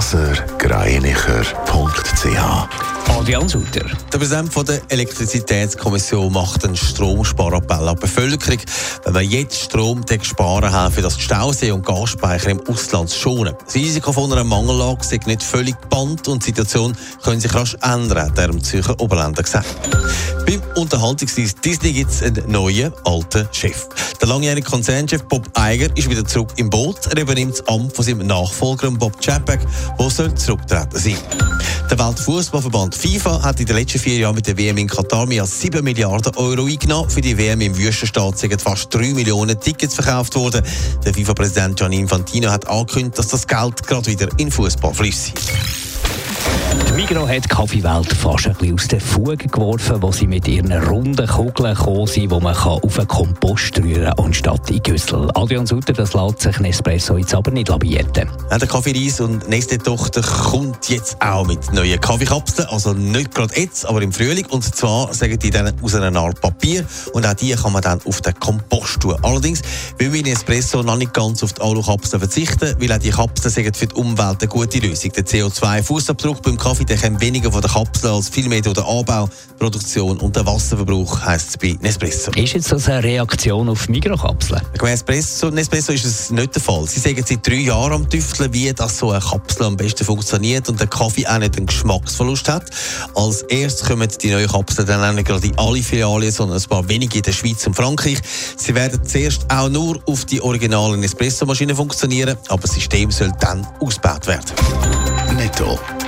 blasergreinicher.ch Adrian Sutter. Der Präsident von der Elektrizitätskommission macht einen Stromsparappell an die Bevölkerung. Wenn wir jetzt Strom sparen, helfen das Stausee und Gasspeicher im Ausland schonen. Das Risiko von einer Mangellage ist nicht völlig gebannt und die Situation könnte sich rasch ändern, hat der Zürcher Oberländer gesagt. Beim Unterhaltungsdienst Disney gibt es einen neuen, alten Chef. Der langjährige Konzernchef Bob Eiger ist wieder zurück im Boot. Er übernimmt das Amt von seinem Nachfolger Bob Chapek, soll zurücktreten sein. Der Weltfußballverband FIFA hat in den letzten vier Jahren mit der WM in Katar mehr als 7 Milliarden Euro eingenommen. Für die WM im Wüstenstaat sind fast 3 Millionen Tickets verkauft worden. Der FIFA-Präsident Gianni Infantino hat angekündigt, dass das Geld gerade wieder in Fußball fließt. Die Migros hat die Kaffeewelt fast ein bisschen aus den Fugen geworfen, wo sie mit ihren runden Kugeln gekommen sind, die man auf einen Kompost rühren kann, anstatt in Güssel. Adrian Sutter, das lässt sich Nespresso jetzt aber nicht labieren. Ja, der Kaffeereis und Nestle-Tochter kommt jetzt auch mit neuen Kaffeekapseln, also nicht gerade jetzt, aber im Frühling. Und zwar sagen die dann aus einer Art Papier und auch die kann man dann auf den Kompost tun. Allerdings will wir in Espresso noch nicht ganz auf die Alukapseln verzichten, weil auch die Kapseln für die Umwelt eine gute Lösung. Der CO2-Fußabdruck beim Kaffee der kommt weniger von der Kapsel als vielmehr durch den Anbau, Produktion und den Wasserverbrauch, heisst es bei Nespresso. Ist jetzt das eine Reaktion auf Mikrokapseln? Bei Nespresso, Nespresso ist es nicht der Fall. Sie sagen seit drei Jahren am Tüfteln, wie das so eine Kapsel am besten funktioniert und der Kaffee auch nicht einen Geschmacksverlust hat. Als erstes kommen die neuen Kapseln dann auch nicht gerade in alle Filialen, sondern ein paar wenige in der Schweiz und Frankreich. Sie werden zuerst auch nur auf die originalen Nespresso-Maschinen funktionieren, aber das System soll dann ausgebaut werden. Netto.